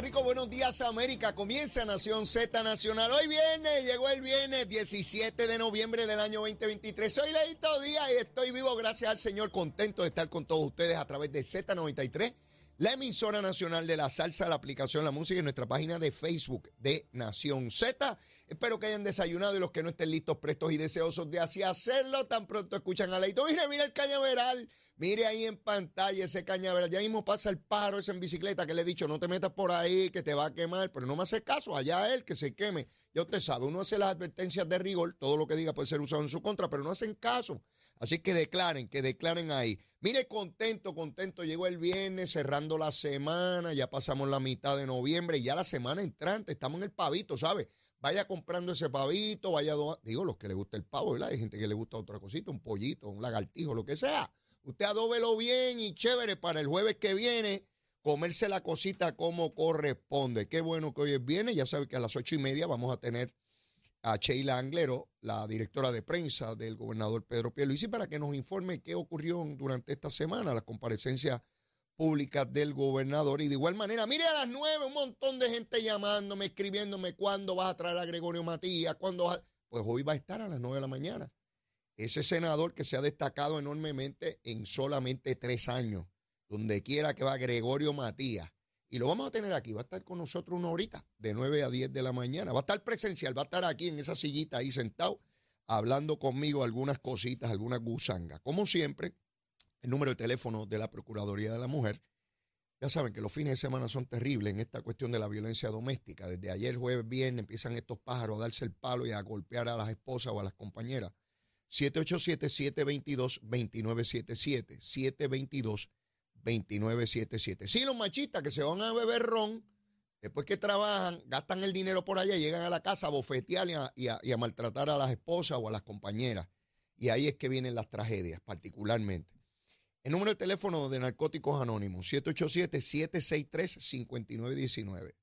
Rico, buenos días América. Comienza Nación Z Nacional. Hoy viene, llegó el viernes 17 de noviembre del año 2023. Soy Leito Díaz y estoy vivo gracias al Señor, contento de estar con todos ustedes a través de Z93 la emisora nacional de la salsa, la aplicación La Música y nuestra página de Facebook de Nación Z. Espero que hayan desayunado y los que no estén listos, prestos y deseosos de así hacerlo, tan pronto escuchan a Leito. Mire, mire el cañaveral, mire ahí en pantalla ese cañaveral. Ya mismo pasa el pájaro ese en bicicleta que le he dicho, no te metas por ahí, que te va a quemar, pero no me hace caso, allá él que se queme. Ya usted sabe, uno hace las advertencias de rigor, todo lo que diga puede ser usado en su contra, pero no hacen caso. Así que declaren, que declaren ahí. Mire, contento, contento. Llegó el viernes, cerrando la semana, ya pasamos la mitad de noviembre, ya la semana entrante, estamos en el pavito, ¿sabe? Vaya comprando ese pavito, vaya, digo, los que le gusta el pavo, ¿verdad? Hay gente que le gusta otra cosita, un pollito, un lagartijo, lo que sea. Usted adóbelo bien y chévere para el jueves que viene comerse la cosita como corresponde. Qué bueno que hoy es viernes. Ya sabe que a las ocho y media vamos a tener a Sheila Anglero, la directora de prensa del gobernador Pedro Pierluisi, para que nos informe qué ocurrió durante esta semana, las comparecencias públicas del gobernador. Y de igual manera, mire a las nueve, un montón de gente llamándome, escribiéndome cuándo vas a traer a Gregorio Matías, cuándo vas Pues hoy va a estar a las nueve de la mañana. Ese senador que se ha destacado enormemente en solamente tres años, donde quiera que va Gregorio Matías, y lo vamos a tener aquí. Va a estar con nosotros una horita, de 9 a 10 de la mañana. Va a estar presencial, va a estar aquí en esa sillita ahí sentado, hablando conmigo algunas cositas, algunas gusangas. Como siempre, el número de teléfono de la Procuraduría de la Mujer. Ya saben que los fines de semana son terribles en esta cuestión de la violencia doméstica. Desde ayer, jueves, viernes, empiezan estos pájaros a darse el palo y a golpear a las esposas o a las compañeras. 787-722-2977. 722 2977. Sí, los machistas que se van a beber ron, después que trabajan, gastan el dinero por allá, llegan a la casa a bofetear y a, maltratar a las esposas o a las compañeras. Y ahí es que vienen las tragedias, particularmente. El número de teléfono de Narcóticos Anónimos, 787-763-5919.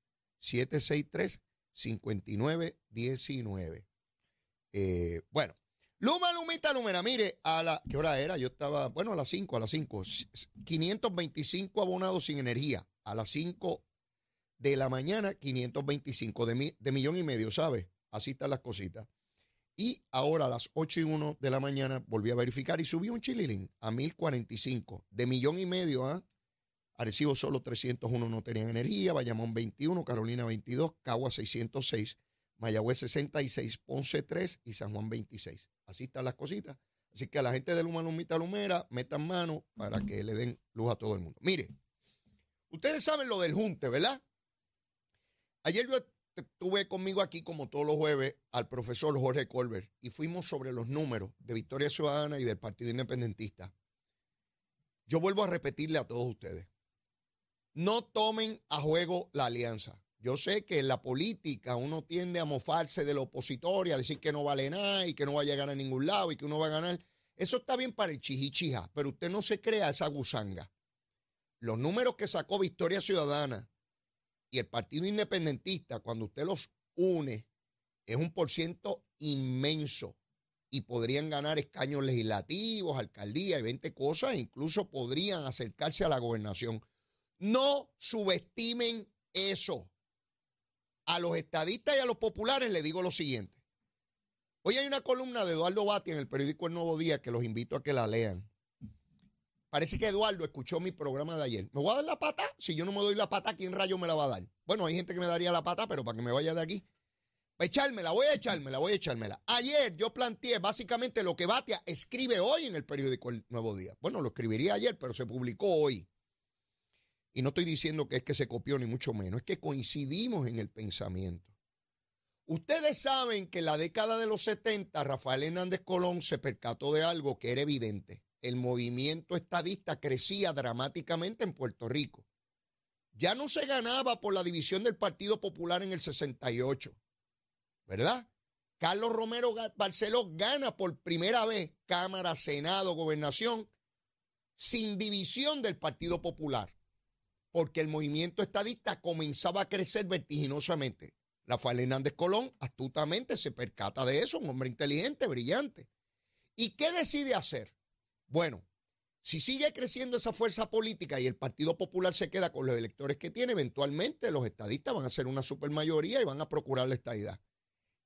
763-5919. Eh, bueno, Luma, Lumita, Lumera, mire, a la, ¿qué hora era? Yo estaba, bueno, a las 5, a las 5, 525 abonados sin energía, a las 5 de la mañana, 525, de, de millón y medio, ¿sabes? Así están las cositas. Y ahora a las 8 y 1 de la mañana volví a verificar y subí un chililín a 1045, de millón y medio, ¿ah? Arecibo solo 301 no tenían energía, Bayamón 21, Carolina 22, Cagua 606, Mayagüez 66, Ponce 3 y San Juan 26. Así están las cositas. Así que a la gente de Luma Lumita Lumera, metan mano para que le den luz a todo el mundo. Mire, ustedes saben lo del junte, ¿verdad? Ayer yo tuve conmigo aquí, como todos los jueves, al profesor Jorge Colbert y fuimos sobre los números de Victoria Ciudadana y del Partido Independentista. Yo vuelvo a repetirle a todos ustedes, no tomen a juego la alianza. Yo sé que en la política uno tiende a mofarse del opositor y a decir que no vale nada y que no va a llegar a ningún lado y que uno va a ganar. Eso está bien para el chijichija, pero usted no se crea esa gusanga. Los números que sacó Victoria Ciudadana y el Partido Independentista, cuando usted los une, es un por ciento inmenso y podrían ganar escaños legislativos, alcaldía y 20 cosas, e incluso podrían acercarse a la gobernación. No subestimen eso a los estadistas y a los populares le digo lo siguiente. Hoy hay una columna de Eduardo Bati en el periódico El Nuevo Día que los invito a que la lean. Parece que Eduardo escuchó mi programa de ayer. ¿Me voy a dar la pata? Si yo no me doy la pata, ¿quién rayo me la va a dar? Bueno, hay gente que me daría la pata, pero para que me vaya de aquí. Para echármela, voy a echármela, voy a echármela. Ayer yo planteé básicamente lo que Batia escribe hoy en el periódico El Nuevo Día. Bueno, lo escribiría ayer, pero se publicó hoy. Y no estoy diciendo que es que se copió ni mucho menos, es que coincidimos en el pensamiento. Ustedes saben que en la década de los 70 Rafael Hernández Colón se percató de algo que era evidente. El movimiento estadista crecía dramáticamente en Puerto Rico. Ya no se ganaba por la división del Partido Popular en el 68, ¿verdad? Carlos Romero Barceló gana por primera vez Cámara, Senado, Gobernación, sin división del Partido Popular porque el movimiento estadista comenzaba a crecer vertiginosamente. Rafael Hernández Colón astutamente se percata de eso, un hombre inteligente, brillante. ¿Y qué decide hacer? Bueno, Si sigue creciendo esa fuerza política y el Partido Popular se queda con los electores que tiene, eventualmente los estadistas van a ser una supermayoría y van a procurar la estadidad.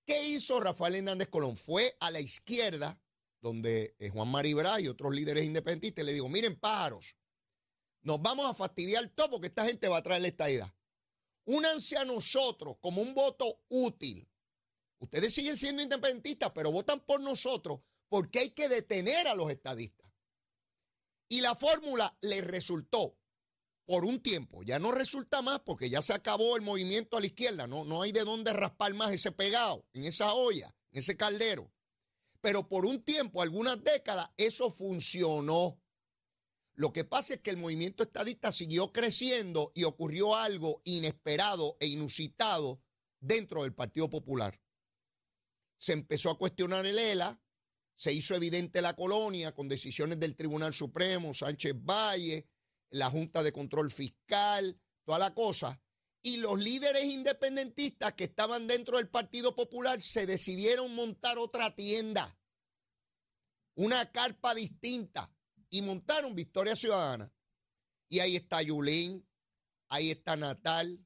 ¿Qué hizo Rafael Hernández Colón? Fue a la izquierda, donde eh, Juan Maribra y otros líderes independentistas le digo, miren pájaros, nos vamos a fastidiar todo porque esta gente va a traer la estadidad. Únanse a nosotros como un voto útil. Ustedes siguen siendo independentistas, pero votan por nosotros porque hay que detener a los estadistas. Y la fórmula le resultó por un tiempo. Ya no resulta más porque ya se acabó el movimiento a la izquierda. No, no hay de dónde raspar más ese pegado en esa olla, en ese caldero. Pero por un tiempo, algunas décadas, eso funcionó. Lo que pasa es que el movimiento estadista siguió creciendo y ocurrió algo inesperado e inusitado dentro del Partido Popular. Se empezó a cuestionar el ELA, se hizo evidente la colonia con decisiones del Tribunal Supremo, Sánchez Valle, la Junta de Control Fiscal, toda la cosa. Y los líderes independentistas que estaban dentro del Partido Popular se decidieron montar otra tienda, una carpa distinta y montaron Victoria Ciudadana. Y ahí está Yulín, ahí está Natal,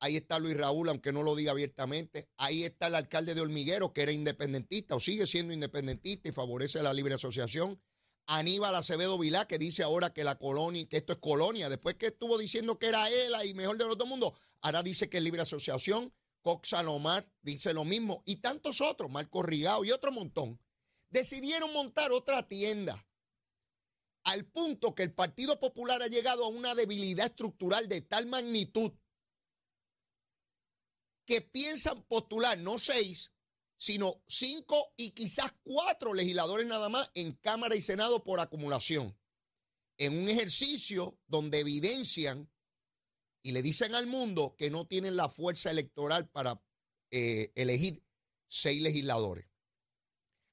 ahí está Luis Raúl, aunque no lo diga abiertamente, ahí está el alcalde de Hormiguero, que era independentista o sigue siendo independentista y favorece la libre asociación. Aníbal Acevedo Vilá, que dice ahora que la colonia, que esto es colonia, después que estuvo diciendo que era él y mejor de los dos mundos, ahora dice que es libre asociación. Cox Salomar dice lo mismo, y tantos otros, Marco Rigao y otro montón, decidieron montar otra tienda al punto que el Partido Popular ha llegado a una debilidad estructural de tal magnitud que piensan postular no seis, sino cinco y quizás cuatro legisladores nada más en Cámara y Senado por acumulación, en un ejercicio donde evidencian y le dicen al mundo que no tienen la fuerza electoral para eh, elegir seis legisladores.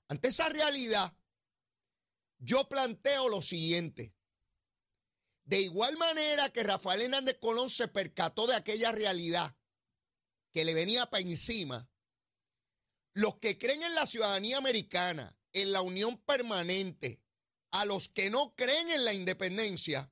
Ante esa realidad, yo planteo lo siguiente. De igual manera que Rafael Hernández Colón se percató de aquella realidad que le venía para encima, los que creen en la ciudadanía americana, en la unión permanente, a los que no creen en la independencia,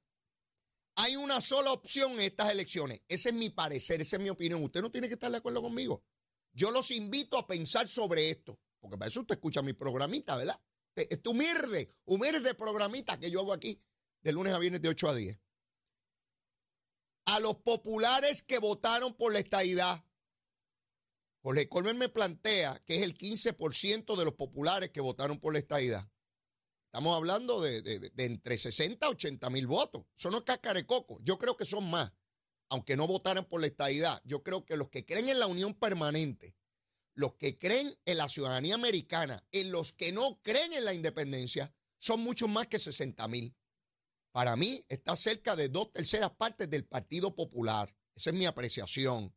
hay una sola opción en estas elecciones. Ese es mi parecer, esa es mi opinión. Usted no tiene que estar de acuerdo conmigo. Yo los invito a pensar sobre esto, porque para eso usted escucha mi programita, ¿verdad? Este humilde, humilde programita que yo hago aquí de lunes a viernes de 8 a 10. A los populares que votaron por la estadidad. Jorge Colmen me plantea que es el 15% de los populares que votaron por la estadidad. Estamos hablando de, de, entre 60 a 80 mil votos. Eso no es cacarecoco. Yo creo que son más, aunque no votaran por la estadidad. Yo creo que los que creen en la unión permanente, los que creen en la ciudadanía americana, en los que no creen en la independencia, son mucho más que 60 mil. Para mí está cerca de dos terceras partes del Partido Popular. Esa es mi apreciación.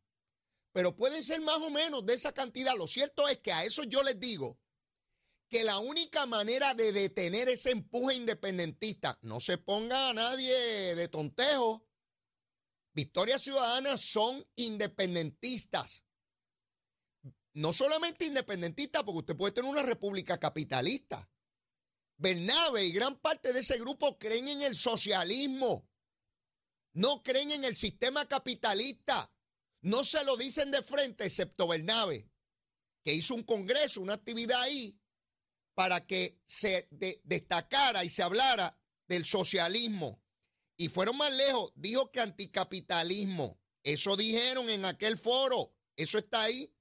Pero pueden ser más o menos de esa cantidad. Lo cierto es que a eso yo les digo que la única manera de detener ese empuje independentista, no se ponga a nadie de tontejo. Victoria Ciudadana son independentistas no solamente independentista, porque usted puede tener una república capitalista. Bernabe y gran parte de ese grupo creen en el socialismo. No creen en el sistema capitalista. No se lo dicen de frente, excepto Bernabe, que hizo un congreso, una actividad ahí, para que se destacara y se hablara del socialismo. Y fueron más lejos, dijo que anticapitalismo. Eso dijeron en aquel foro, eso está ahí.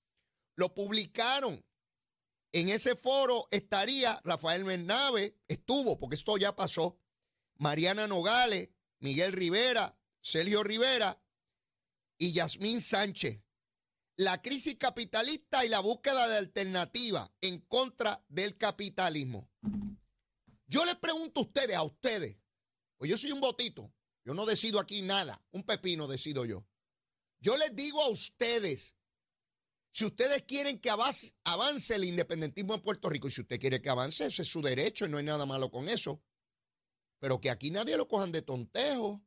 Lo publicaron. En ese foro estaría Rafael Bernabe, estuvo, porque esto ya pasó, Mariana Nogales, Miguel Rivera, Sergio Rivera y Yasmín Sánchez. La crisis capitalista y la búsqueda de alternativa en contra del capitalismo. Yo les pregunto a ustedes, a ustedes, pues yo soy un botito, yo no decido aquí nada, un pepino decido yo. Yo les digo a ustedes, si ustedes quieren que avance, el independentismo en Puerto Rico, y si usted quiere que avance, ese es su derecho y no hay nada malo con eso. Pero que aquí nadie lo cojan de tontejo.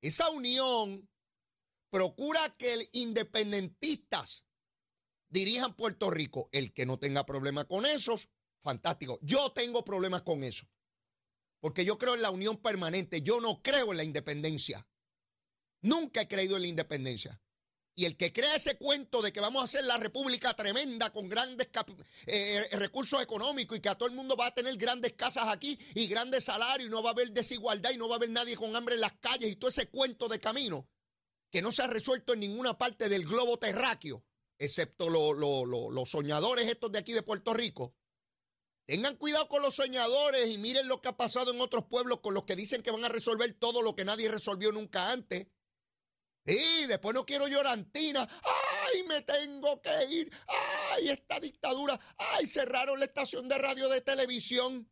Esa unión procura que el independentistas dirijan Puerto Rico. El que no tenga problemas con esos, fantástico. Yo tengo problemas con eso. porque yo creo en la unión permanente, yo no creo en la independencia. Nunca he creído en la independencia. Y el que crea ese cuento de que vamos a hacer la república tremenda con grandes eh, recursos económicos y que a todo el mundo va a tener grandes casas aquí y grandes salarios y no va a haber desigualdad y no va a haber nadie con hambre en las calles y todo ese cuento de camino que no se ha resuelto en ninguna parte del globo terráqueo, excepto los soñadores estos de aquí de Puerto Rico. Tengan cuidado con los soñadores y miren lo que ha pasado en otros pueblos con los que dicen que van a resolver todo lo que nadie resolvió nunca antes. Y después no quiero llorantina. ¡Ay, me tengo que ir! ¡Ay, esta dictadura! ¡Ay, cerraron la estación de radio de televisión!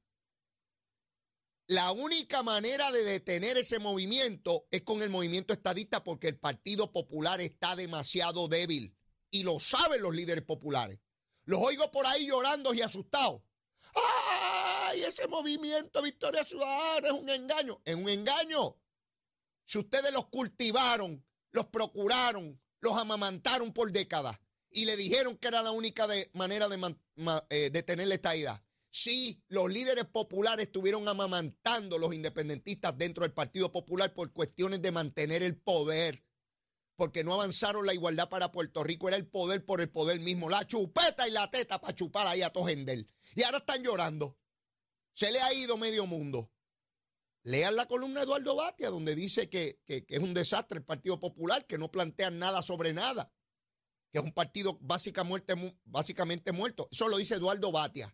La única manera de detener ese movimiento es con el movimiento estadista porque el Partido Popular está demasiado débil. Y lo saben los líderes populares. Los oigo por ahí llorando y asustados. ¡Ay, ese movimiento Victoria Ciudadana es un engaño! Es un engaño. Si ustedes los cultivaron, los procuraron, los amamantaron por décadas y le dijeron que era la única manera de eh, detener la estadidad. Sí, los líderes populares estuvieron amamantando a los independentistas dentro del Partido Popular por cuestiones de mantener el poder, porque no avanzaron la igualdad para Puerto Rico, era el poder por el poder mismo, la chupeta y la teta para chupar ahí a Tojendel. Y ahora están llorando. Se le ha ido medio mundo. Lean la columna de Eduardo Batia, donde dice que, es un desastre el Partido Popular, que no plantean nada sobre nada, que es un partido básicamente muerto. Eso lo dice Eduardo Batia,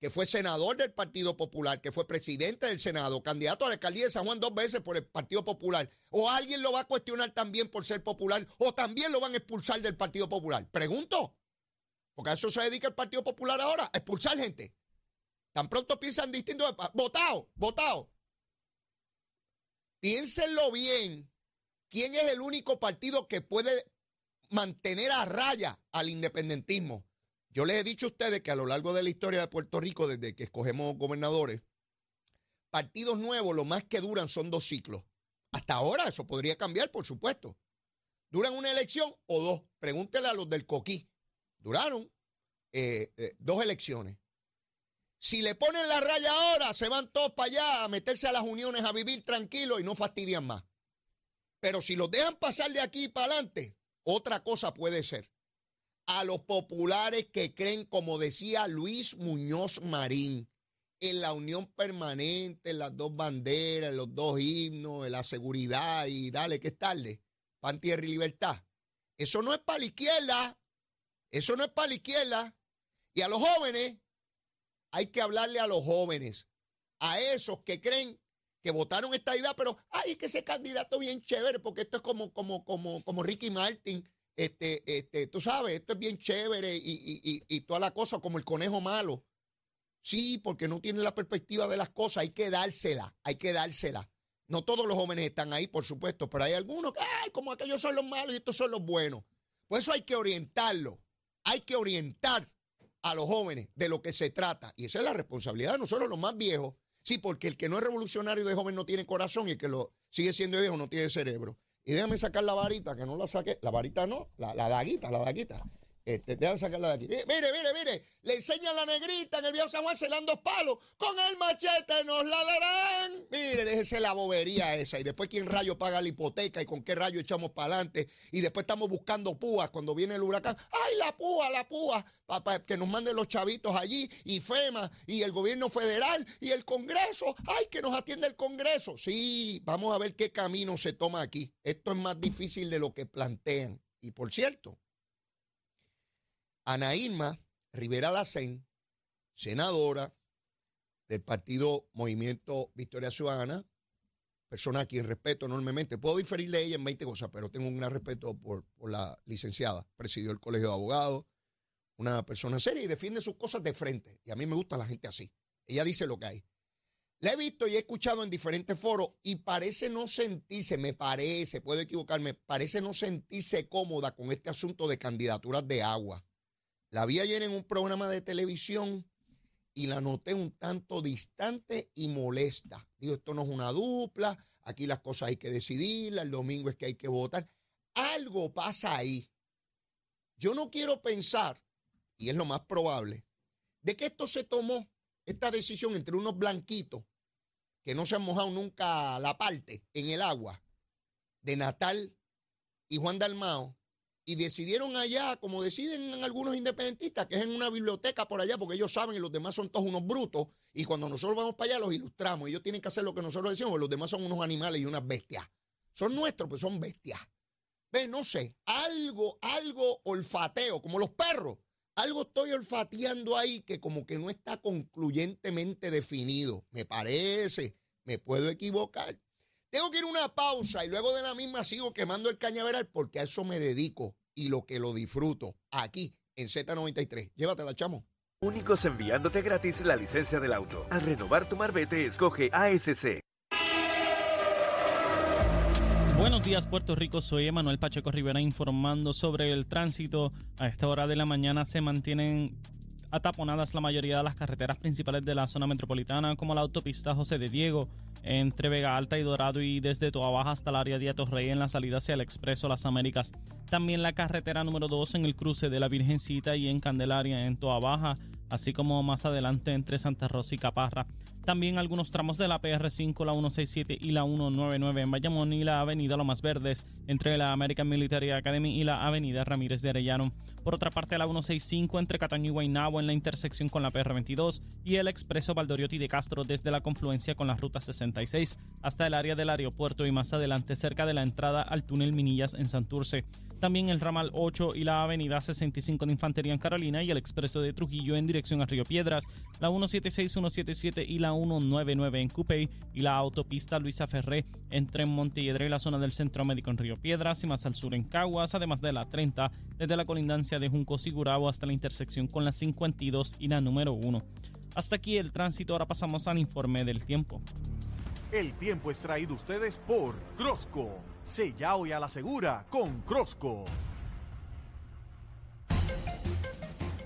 que fue senador del Partido Popular, que fue presidente del Senado, candidato a la alcaldía de San Juan dos veces por el Partido Popular. O alguien lo va a cuestionar también por ser popular, o también lo van a expulsar del Partido Popular. Pregunto, porque a eso se dedica el Partido Popular ahora, a expulsar gente. Tan pronto piensan distinto, votado, votado. Piénsenlo bien. ¿Quién es el único partido que puede mantener a raya al independentismo? Yo les he dicho a ustedes que a lo largo de la historia de Puerto Rico, desde que escogemos gobernadores, partidos nuevos lo más que duran son dos ciclos. Hasta ahora eso podría cambiar, por supuesto. ¿Duran una elección o dos? Pregúntele a los del Coquí. Duraron eh, eh, dos elecciones. Si le ponen la raya ahora, se van todos para allá a meterse a las uniones a vivir tranquilos y no fastidian más. Pero si los dejan pasar de aquí para adelante, otra cosa puede ser. A los populares que creen, como decía Luis Muñoz Marín, en la unión permanente, en las dos banderas, en los dos himnos, en la seguridad y dale que es tarde, pan, tierra y libertad. Eso no es para la izquierda. Eso no es para la izquierda. Y a los jóvenes hay que hablarle a los jóvenes, a esos que creen que votaron esta idea, pero ay, que ese candidato bien chévere, porque esto es como, como, como, como Ricky Martin, este, este, tú sabes, esto es bien chévere y, y, y, toda la cosa, como el conejo malo. Sí, porque no tiene la perspectiva de las cosas, hay que dársela, hay que dársela. No todos los jóvenes están ahí, por supuesto, pero hay algunos que, ay, como aquellos son los malos y estos son los buenos. Por eso hay que orientarlo, hay que orientar a los jóvenes de lo que se trata. Y esa es la responsabilidad de nosotros, los más viejos. Sí, porque el que no es revolucionario de joven no tiene corazón y el que lo sigue siendo viejo no tiene cerebro. Y déjame sacar la varita, que no la saqué. La varita no, la, la daguita, la daguita. Este, déjame sacarla de aquí. Mire, mire, mire. Le enseña la negrita en el viejo San Juan, se dan dos palos. Con el machete nos la darán. Mire, déjese la bobería esa. Y después, ¿quién rayo paga la hipoteca? ¿Y con qué rayo echamos para adelante? Y después estamos buscando púas cuando viene el huracán. ¡Ay, la púa, la púa! Para que nos manden los chavitos allí. Y FEMA, y el gobierno federal, y el Congreso. ¡Ay, que nos atiende el Congreso! Sí, vamos a ver qué camino se toma aquí. Esto es más difícil de lo que plantean. Y por cierto, Ana Irma Rivera Lacén, senadora del partido Movimiento Victoria Ciudadana, persona a quien respeto enormemente. Puedo diferir de ella en 20 cosas, pero tengo un gran respeto por, la licenciada. Presidió el Colegio de Abogados, una persona seria y defiende sus cosas de frente. Y a mí me gusta la gente así. Ella dice lo que hay. La he visto y he escuchado en diferentes foros y parece no sentirse, me parece, puedo equivocarme, parece no sentirse cómoda con este asunto de candidaturas de agua. La vi ayer en un programa de televisión y la noté un tanto distante y molesta. Digo, esto no es una dupla, aquí las cosas hay que decidirlas, el domingo es que hay que votar. Algo pasa ahí. Yo no quiero pensar, y es lo más probable, de que esto se tomó, esta decisión entre unos blanquitos que no se han mojado nunca la parte en el agua de Natal y Juan Dalmao y decidieron allá, como deciden algunos independentistas, que es en una biblioteca por allá, porque ellos saben y los demás son todos unos brutos, y cuando nosotros vamos para allá los ilustramos, ellos tienen que hacer lo que nosotros decimos, porque los demás son unos animales y unas bestias. Son nuestros, pues son bestias. Ve, no sé, algo, algo olfateo, como los perros. Algo estoy olfateando ahí que como que no está concluyentemente definido. Me parece, me puedo equivocar. Tengo que ir a una pausa y luego de la misma sigo quemando el cañaveral porque a eso me dedico y lo que lo disfruto aquí en Z93. Llévatela, chamo. Únicos enviándote gratis la licencia del auto. Al renovar tu marbete, escoge ASC. Buenos días Puerto Rico, soy Emanuel Pacheco Rivera informando sobre el tránsito. A esta hora de la mañana se mantienen ataponadas la mayoría de las carreteras principales de la zona metropolitana, como la autopista José de Diego, entre Vega Alta y Dorado y desde Toa Baja hasta el área de Atorrey en la salida hacia el Expreso Las Américas. También la carretera número 2 en el cruce de la Virgencita y en Candelaria en Toa Baja, así como más adelante entre Santa Rosa y Caparra. También algunos tramos de la PR5, la 167 y la 199 en Bayamón y la avenida Lomas Verdes entre la American Military Academy y la avenida Ramírez de Arellano. Por otra parte, la 165 entre Cataño y Guaynabo en la intersección con la PR22 y el expreso Valdoriotti de Castro desde la confluencia con la ruta 66 hasta el área del aeropuerto y más adelante cerca de la entrada al túnel Minillas en Santurce. También el ramal 8 y la avenida 65 de Infantería en Carolina y el expreso de Trujillo en dirección a Río Piedras, la 176, 177 y la 199 en Cupey y la autopista Luisa Ferré entre Montelledre y la zona del Centro Médico en Río Piedras y más al sur en Caguas, además de la 30 desde la colindancia de Junco Sigurabo hasta la intersección con la 52 y la número 1. Hasta aquí el tránsito, ahora pasamos al informe del tiempo. El tiempo es traído ustedes por Crosco. Sella hoy a la segura con Crosco.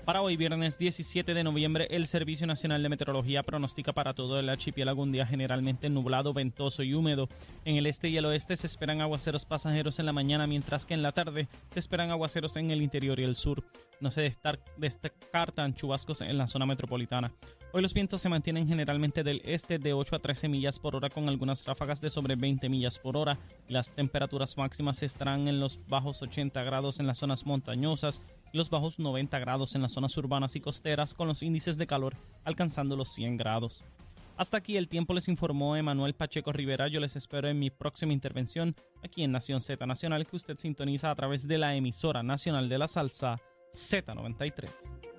Para hoy, viernes 17 de noviembre, el Servicio Nacional de Meteorología pronostica para todo el archipiélago un día generalmente nublado, ventoso y húmedo. En el este y el oeste se esperan aguaceros pasajeros en la mañana, mientras que en la tarde se esperan aguaceros en el interior y el sur. No se descartan chubascos en la zona metropolitana. Hoy los vientos se mantienen generalmente del este de 8 a 13 millas por hora con algunas ráfagas de sobre 20 millas por hora. Las temperaturas máximas estarán en los bajos 80 grados en las zonas montañosas y los bajos 90 grados en las zonas urbanas y costeras con los índices de calor alcanzando los 100 grados. Hasta aquí el tiempo les informó Emanuel Pacheco Rivera. Yo les espero en mi próxima intervención aquí en Nación Z Nacional que usted sintoniza a través de la emisora nacional de la salsa Z93.